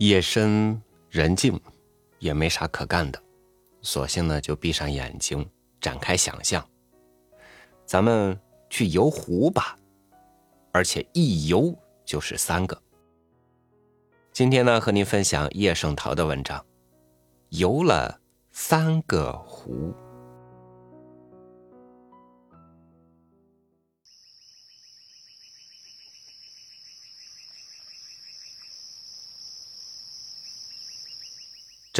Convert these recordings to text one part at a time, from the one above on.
夜深人静，也没啥可干的，索性呢就闭上眼睛，展开想象。咱们去游湖吧，而且一游就是三个。今天呢，和您分享叶圣陶的文章，游了三个湖。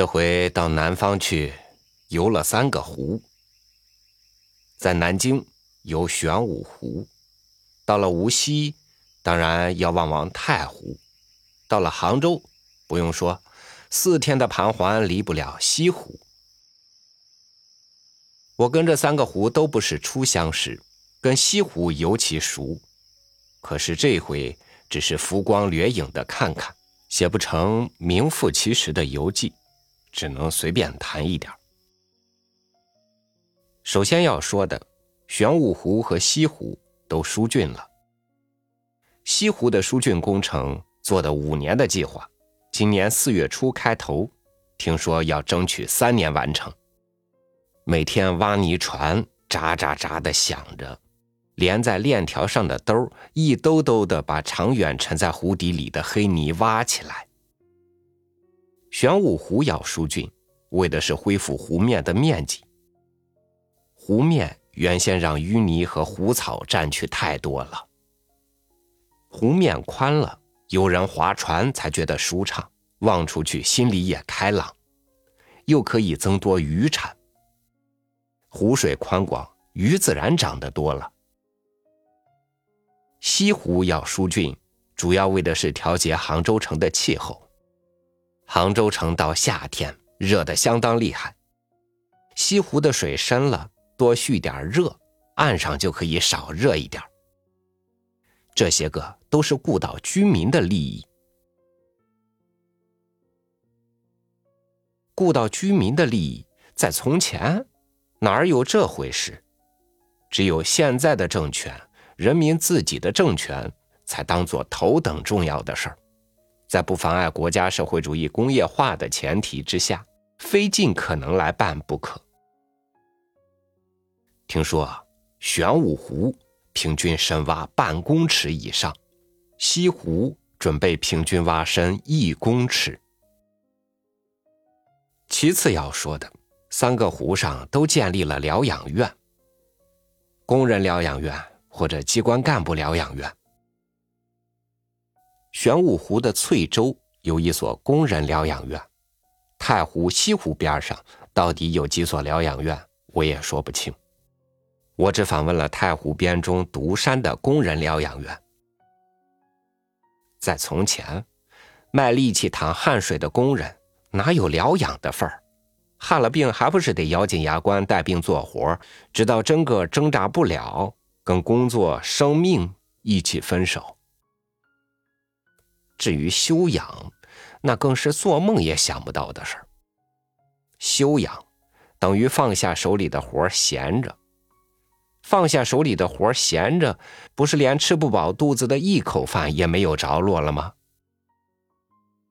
这回到南方去，游了三个湖。在南京游玄武湖，到了无锡，当然要望望太湖。到了杭州，不用说，四天的盘桓离不了西湖。我跟这三个湖都不是初相识，跟西湖尤其熟。可是这回只是浮光掠影的看看，写不成名副其实的游记。只能随便谈一点。首先要说的，玄武湖和西湖都疏浚了。西湖的疏浚工程做的五年的计划，今年四月初开头，听说要争取三年完成。每天挖泥船喳喳喳的响着，连在链条上的兜一兜兜的把长远沉在湖底里的黑泥挖起来。玄武湖要疏浚，为的是恢复湖面的面积。湖面原先让淤泥和湖草占去太多了。湖面宽了，有人划船才觉得舒畅，望出去心里也开朗，又可以增多渔产。湖水宽广，鱼自然长得多了。西湖要疏浚，主要为的是调节杭州城的气候。杭州城到夏天热得相当厉害，西湖的水深了，多蓄点热，岸上就可以少热一点。这些个都是顾到居民的利益，顾到居民的利益，在从前哪有这回事？只有现在的政权，人民自己的政权，才当做头等重要的事儿。在不妨碍国家社会主义工业化的前提之下，非尽可能来办不可。听说玄武湖平均深挖半公尺以上，西湖准备平均挖深一公尺。其次要说的，三个湖上都建立了疗养院，工人疗养院或者机关干部疗养院。玄武湖的翠洲有一所工人疗养院，太湖、西湖边上到底有几所疗养院，我也说不清。我只访问了太湖边中独山的工人疗养院。在从前，卖力气淌汗水的工人哪有疗养的份儿？害了病还不是得咬紧牙关带病做活，直到真个挣扎不了，跟工作、生命一起分手。至于修养，那更是做梦也想不到的事儿。休养，等于放下手里的活闲着。放下手里的活闲着，不是连吃不饱肚子的一口饭也没有着落了吗？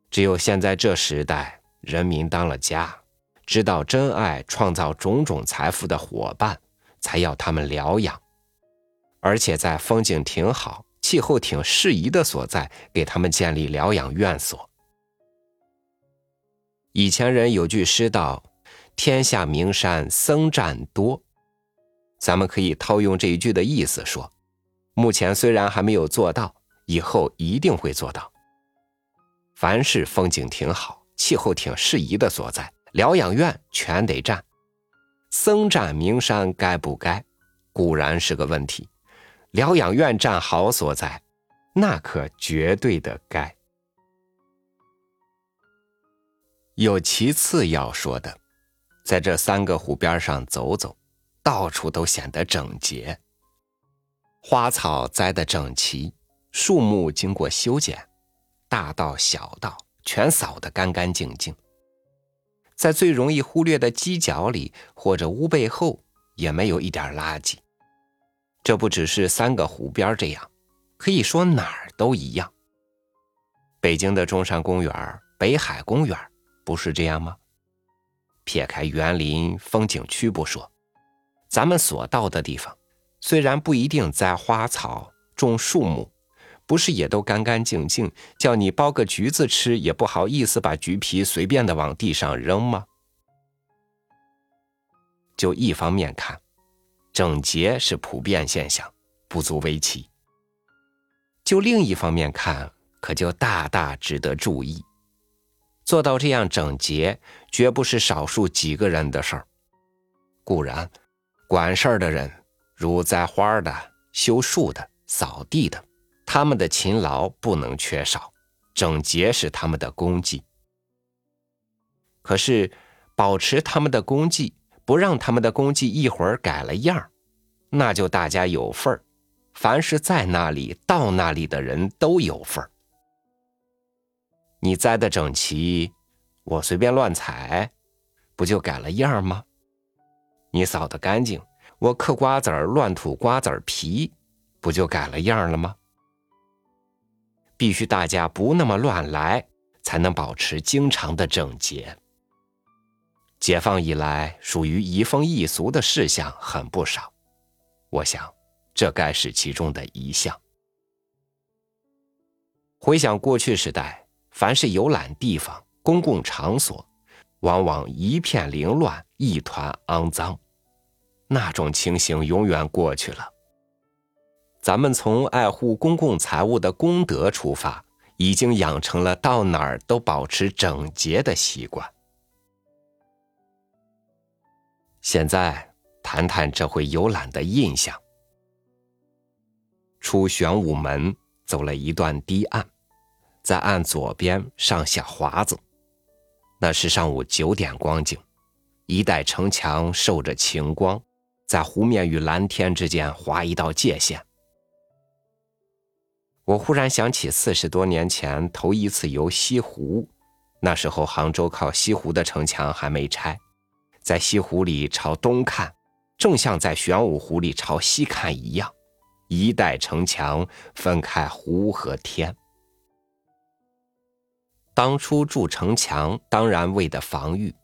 只有现在这时代，人民当了家，知道真爱创造种种财富的伙伴，才要他们疗养，而且在风景挺好。气候挺适宜的所在，给他们建立疗养院所。以前人有句诗道：“天下名山僧占多。”咱们可以套用这一句的意思说，目前虽然还没有做到，以后一定会做到。凡是风景挺好、气候挺适宜的所在，疗养院全得占。僧占名山该不该？固然是个问题。疗养院占好所在，那可绝对的该。有其次要说的，在这三个湖边上走走，到处都显得整洁，花草栽得整齐，树木经过修剪，大道小道全扫得干干净净。在最容易忽略的犄角里或者屋背后，也没有一点垃圾。这不只是三个湖边这样，可以说哪儿都一样。北京的中山公园北海公园，不是这样吗？撇开园林风景区不说，咱们所到的地方，虽然不一定栽花草、种树木，不是也都干干净净，叫你剥个橘子吃也不好意思把橘皮随便的往地上扔吗？就一方面看，整洁是普遍现象，不足为奇；就另一方面看，可就大大值得注意。做到这样整洁，绝不是少数几个人的事儿。固然，管事儿的人，如栽花的、修树的、扫地的，他们的勤劳不能缺少，整洁是他们的功绩。可是，保持他们的功绩，不让他们的功绩一会儿改了样儿，那就大家有份儿。凡是在那里、到那里的人都有份儿。你栽的整齐，我随便乱踩，不就改了样吗？你扫的干净，我嗑瓜子儿乱吐瓜子儿皮，不就改了样了吗？必须大家不那么乱来，才能保持经常的整洁。解放以来，属于移风易俗的事项很不少，我想，这该是其中的一项。回想过去时代。凡是游览地方、公共场所，往往一片凌乱，一团肮脏。那种情形永远过去了。咱们从爱护公共财物的功德出发，已经养成了到哪儿都保持整洁的习惯。现在谈谈这回游览的印象。出玄武门，走了一段堤岸。在岸左边上小华子，那是上午九点光景，一带城墙受着晴光，在湖面与蓝天之间划一道界限。我忽然想起四十多年前头一次游西湖，那时候杭州靠西湖的城墙还没拆，在西湖里朝东看，正像在玄武湖里朝西看一样，一带城墙分开湖和天。当初筑城墙，当然为的防御。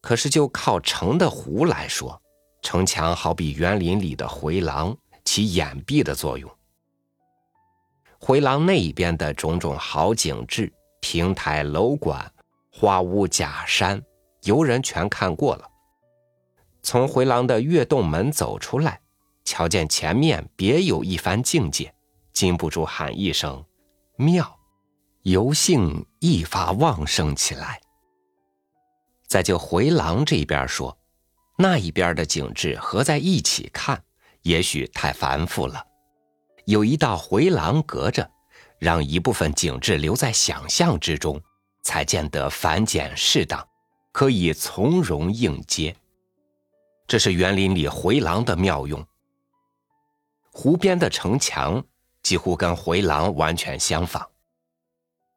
可是就靠城的湖来说，城墙好比园林里的回廊，起掩蔽的作用。回廊那一边的种种好景致，亭台楼馆、花屋假山，游人全看过了。从回廊的月洞门走出来，瞧见前面别有一番境界，禁不住喊一声“妙”。游兴一发旺盛起来。再就回廊这边说，那一边的景致合在一起看，也许太繁复了。有一道回廊隔着，让一部分景致留在想象之中，才见得繁简适当，可以从容应接。这是园林里回廊的妙用。湖边的城墙几乎跟回廊完全相仿。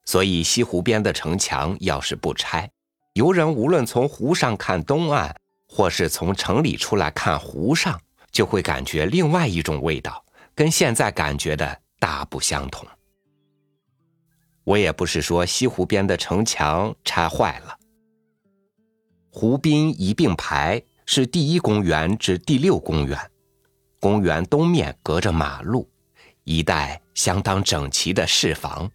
所以西湖边的城墙要是不拆，游人无论从湖上看东岸，或是从城里出来看湖上，就会感觉另外一种味道，跟现在感觉的大不相同。我也不是说西湖边的城墙拆坏了，湖滨一并排是第一公园至第六公园，公园东面隔着马路，一带相当整齐的市房。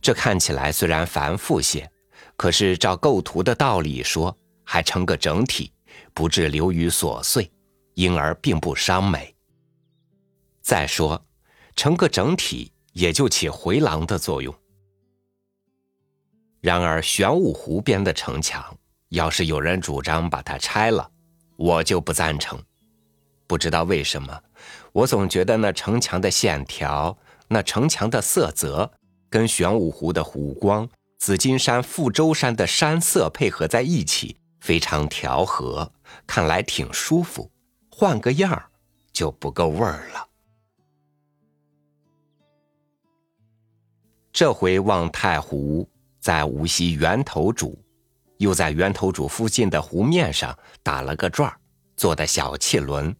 这看起来虽然繁复些，可是照构图的道理说，还成个整体，不致流于琐碎，因而并不伤美。再说，成个整体也就起回廊的作用。然而玄武湖边的城墙，要是有人主张把它拆了，我就不赞成。不知道为什么，我总觉得那城墙的线条，那城墙的色泽。跟玄武湖的湖光、紫金山、富州山的山色配合在一起，非常调和，看来挺舒服。换个样儿就不够味儿了。这回望太湖，在无锡源头渚，又在源头渚附近的湖面上打了个转儿，坐的小汽轮。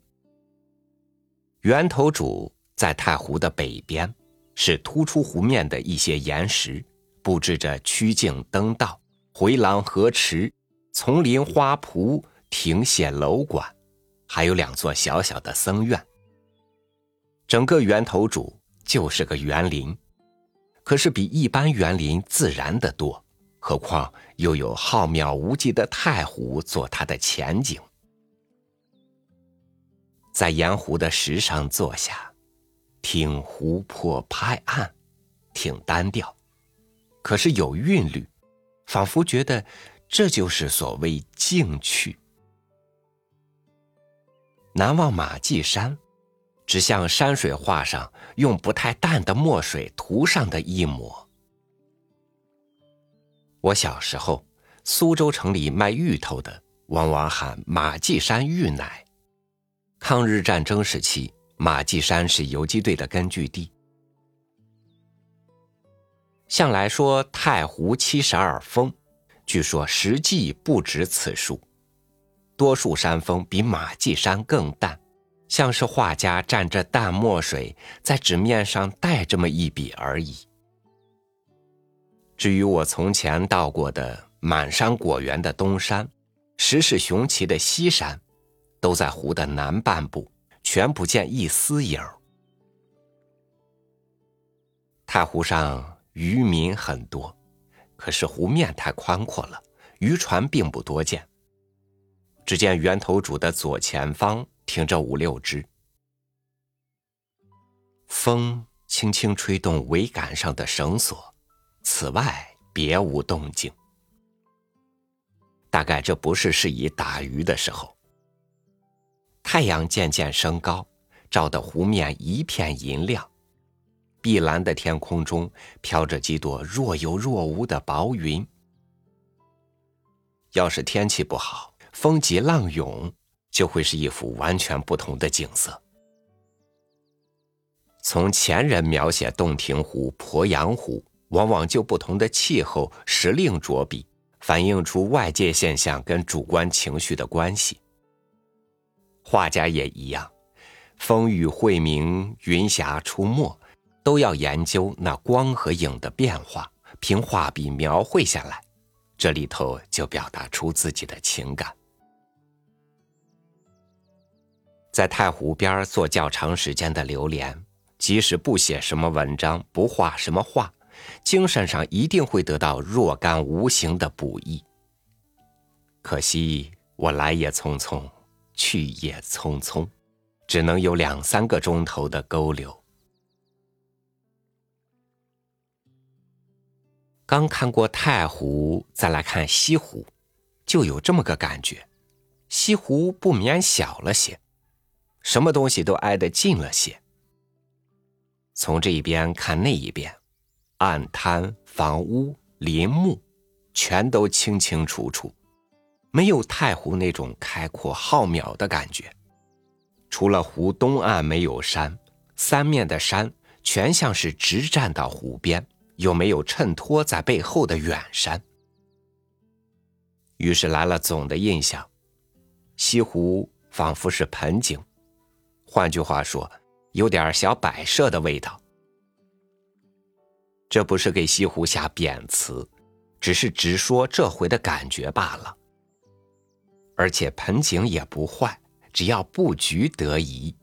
源头渚在太湖的北边。是突出湖面的一些岩石，布置着曲径灯道、回廊河池、丛林花圃、亭榭楼馆，还有两座小小的僧院。整个源头主就是个园林，可是比一般园林自然的多。何况又有浩渺无际的太湖做它的前景，在盐湖的石上坐下，听湖泊拍岸，挺单调，可是有韵律，仿佛觉得这就是所谓静趣。南望马髻山，只像山水画上用不太淡的墨水涂上的一抹。我小时候，苏州城里卖芋头的往往喊马髻山芋奶。抗日战争时期，马髻山是游击队的根据地。向来说太湖七十二峰，据说实际不止此数，多数山峰比马髻山更淡，像是画家蘸着淡墨水在纸面上带这么一笔而已。至于我从前到过的满山果园的东山，石势雄奇的西山，都在湖的南半部，全不见一丝影太湖上渔民很多，可是湖面太宽阔了，渔船并不多见。只见源头主的左前方停着五六只，风轻轻吹动桅杆上的绳索。此外别无动静，大概这不是适宜打鱼的时候。太阳渐渐升高，照得湖面一片银亮，碧蓝的天空中飘着几朵若有若无的薄云。要是天气不好，风急浪涌，就会是一幅完全不同的景色。从前人描写洞庭湖、鄱阳湖。往往就不同的气候时令着笔，反映出外界现象跟主观情绪的关系。画家也一样，风雨晦明、云霞出没，都要研究那光和影的变化，凭画笔描绘下来，这里头就表达出自己的情感。在太湖边做较长时间的流连，即使不写什么文章，不画什么画。精神上一定会得到若干无形的补益。可惜我来也匆匆，去也匆匆，只能有两三个钟头的勾留。刚看过太湖，再来看西湖，就有这么个感觉：西湖不免小了些，什么东西都挨得近了些。从这一边看那一边。岸滩、房屋、林木，全都清清楚楚，没有太湖那种开阔浩渺的感觉。除了湖东岸没有山，三面的山全像是直站到湖边，又没有衬托在背后的远山。于是来了总的印象：西湖仿佛是盆景，换句话说，有点小摆设的味道。这不是给西湖下贬词，只是直说这回的感觉罢了。而且盆景也不坏，只要布局得宜。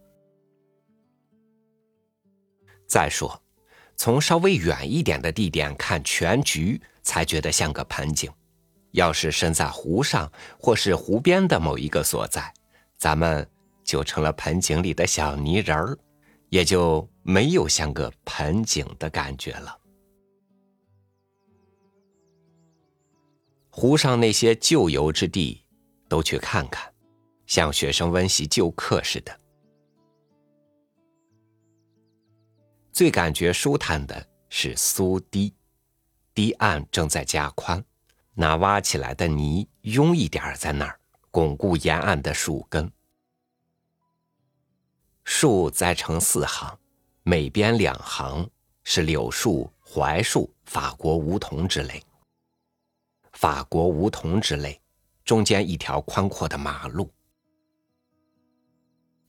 再说，从稍微远一点的地点看全局，才觉得像个盆景；要是身在湖上或是湖边的某一个所在，咱们就成了盆景里的小泥人儿，也就没有像个盆景的感觉了。湖上那些旧游之地，都去看看，像学生温习旧课似的。最感觉舒坦的是苏堤，堤岸正在加宽，那挖起来的泥拥一点在那儿，巩固沿岸的树根。树栽成四行，每边两行是柳树、槐树、法国梧桐之类。法国梧桐之类，中间一条宽阔的马路。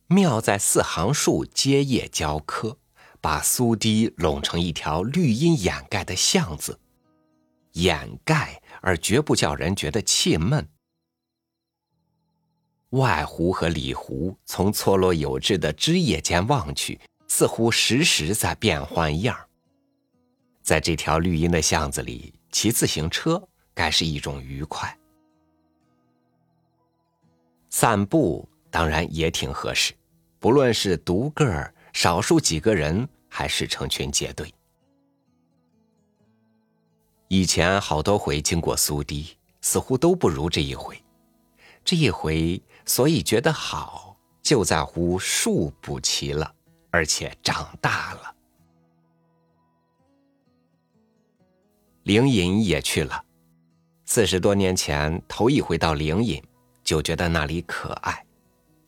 妙在四行树接叶交科，把苏堤拢成一条绿荫掩盖的巷子，掩盖，而绝不叫人觉得气闷。外湖和里湖从错落有致的枝叶间望去，似乎时时在变换样儿在这条绿荫的巷子里，骑自行车该是一种愉快。散步当然也挺合适，不论是独个儿、少数几个人，还是成群结队。以前好多回经过苏堤，似乎都不如这一回。这一回，所以觉得好，就在乎树补齐了，而且长大了。灵隐也去了，四十多年前头一回到灵隐，就觉得那里可爱。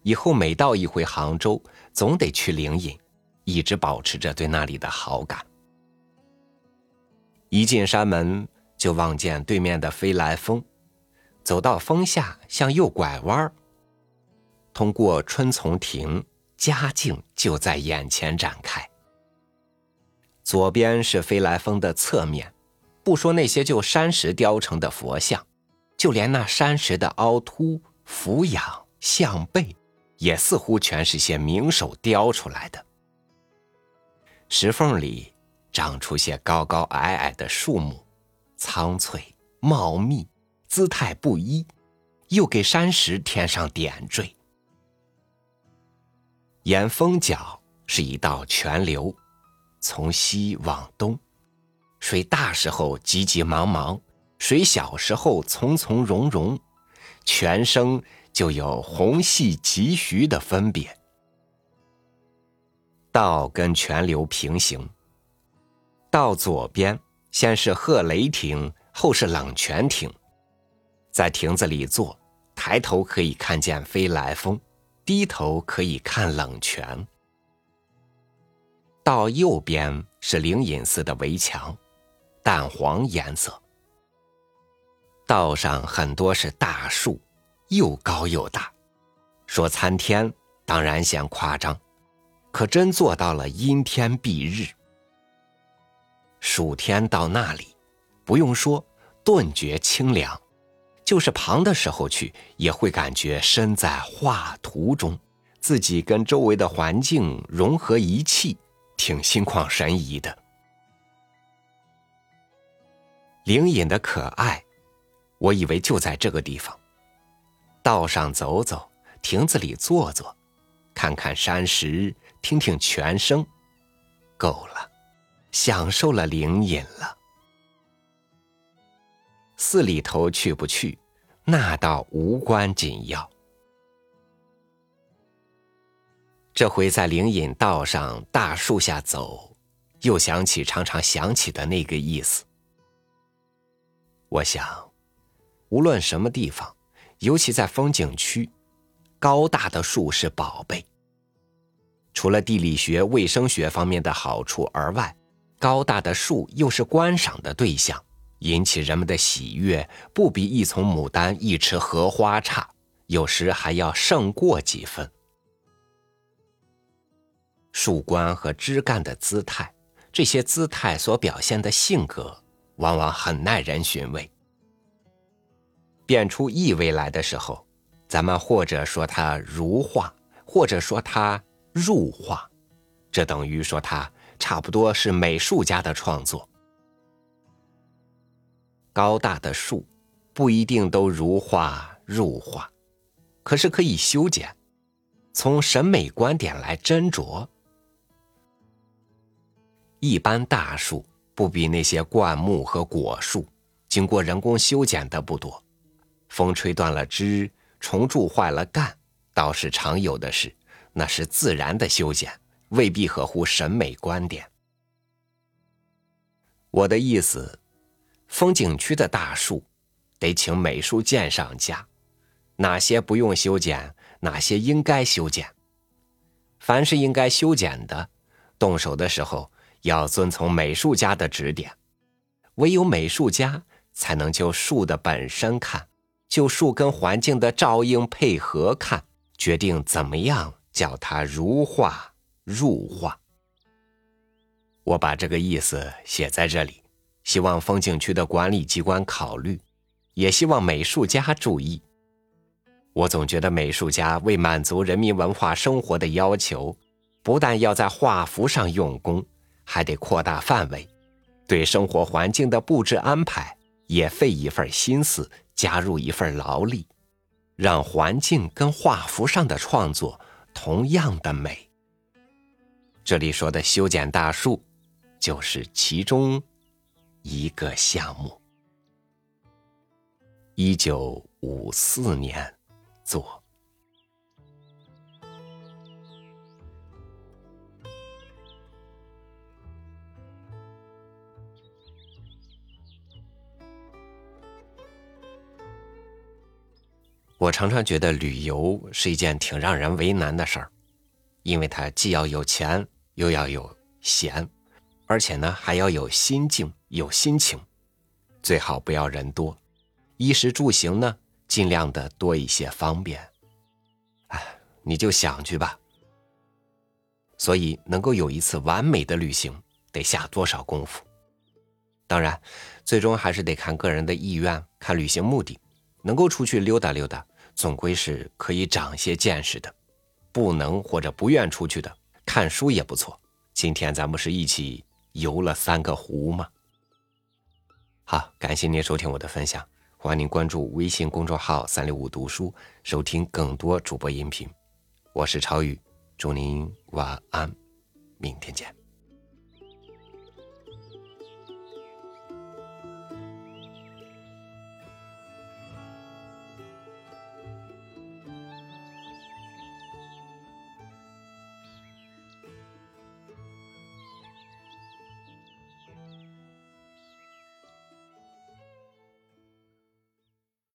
以后每到一回杭州，总得去灵隐，一直保持着对那里的好感。一进山门，就望见对面的飞来峰。走到峰下，向右拐弯儿通过春丛亭，佳境就在眼前展开。左边是飞来峰的侧面，不说那些就山石雕成的佛像，就连那山石的凹凸、俯仰、向背，也似乎全是些名手雕出来的。石缝里长出些高高矮矮的树木，苍翠茂密。姿态不一，又给山石添上点缀。沿峰角是一道泉流，从西往东，水大时候急急忙忙，水小时候从从容容，泉声就有虹细急徐的分别。道跟泉流平行，道左边先是鹤雷亭，后是冷泉亭。在亭子里坐，抬头可以看见飞来峰，低头可以看冷泉。到右边是灵隐寺的围墙，淡黄颜色。道上很多是大树，又高又大，说参天当然嫌夸张，可真做到了阴天蔽日。暑天到那里，不用说，顿觉清凉。就是旁的时候去，也会感觉身在画图中，自己跟周围的环境融合一气，挺心旷神怡的。灵隐的可爱，我以为就在这个地方。道上走走，亭子里坐坐，看看山石，听听泉声，够了，享受了灵隐了。寺里头去不去，那倒无关紧要。这回在灵隐道上大树下走，又想起常常想起的那个意思。我想，无论什么地方，尤其在风景区，高大的树是宝贝。除了地理学、卫生学方面的好处而外，高大的树又是观赏的对象。引起人们的喜悦，不比一丛牡丹、一池荷花差，有时还要胜过几分。树冠和枝干的姿态，这些姿态所表现的性格，往往很耐人寻味。变出意味来的时候，咱们或者说它如画，或者说它入画，这等于说它差不多是美术家的创作。高大的树，不一定都如画入画，可是可以修剪，从审美观点来斟酌。一般大树不比那些灌木和果树，经过人工修剪的不多，风吹断了枝，虫蛀坏了干，倒是常有的事，那是自然的修剪，未必合乎审美观点。我的意思。风景区的大树，得请美术鉴赏家，哪些不用修剪，哪些应该修剪。凡是应该修剪的，动手的时候要遵从美术家的指点。唯有美术家才能就树的本身看，就树跟环境的照应配合看，决定怎么样叫它如画入画。我把这个意思写在这里。希望风景区的管理机关考虑，也希望美术家注意。我总觉得美术家为满足人民文化生活的要求，不但要在画幅上用功，还得扩大范围，对生活环境的布置安排也费一份心思，加入一份劳力，让环境跟画幅上的创作同样的美。这里说的修剪大树，就是其中一个项目。一九五四年。做。我常常觉得旅游是一件挺让人为难的事儿，因为它既要有钱，又要有闲，而且呢还要有心境、有心情，最好不要人多，衣食住行呢。尽量的多一些方便，哎，你就想去吧。所以能够有一次完美的旅行，得下多少功夫？当然，最终还是得看个人的意愿，看旅行目的。能够出去溜达溜达，总归是可以长些见识的；不能或者不愿出去的，看书也不错。今天咱们是一起游了三个湖吗？好，感谢您收听我的分享。欢迎您关注微信公众号“三六五读书”，收听更多主播音频。我是超宇，祝您晚安。明天见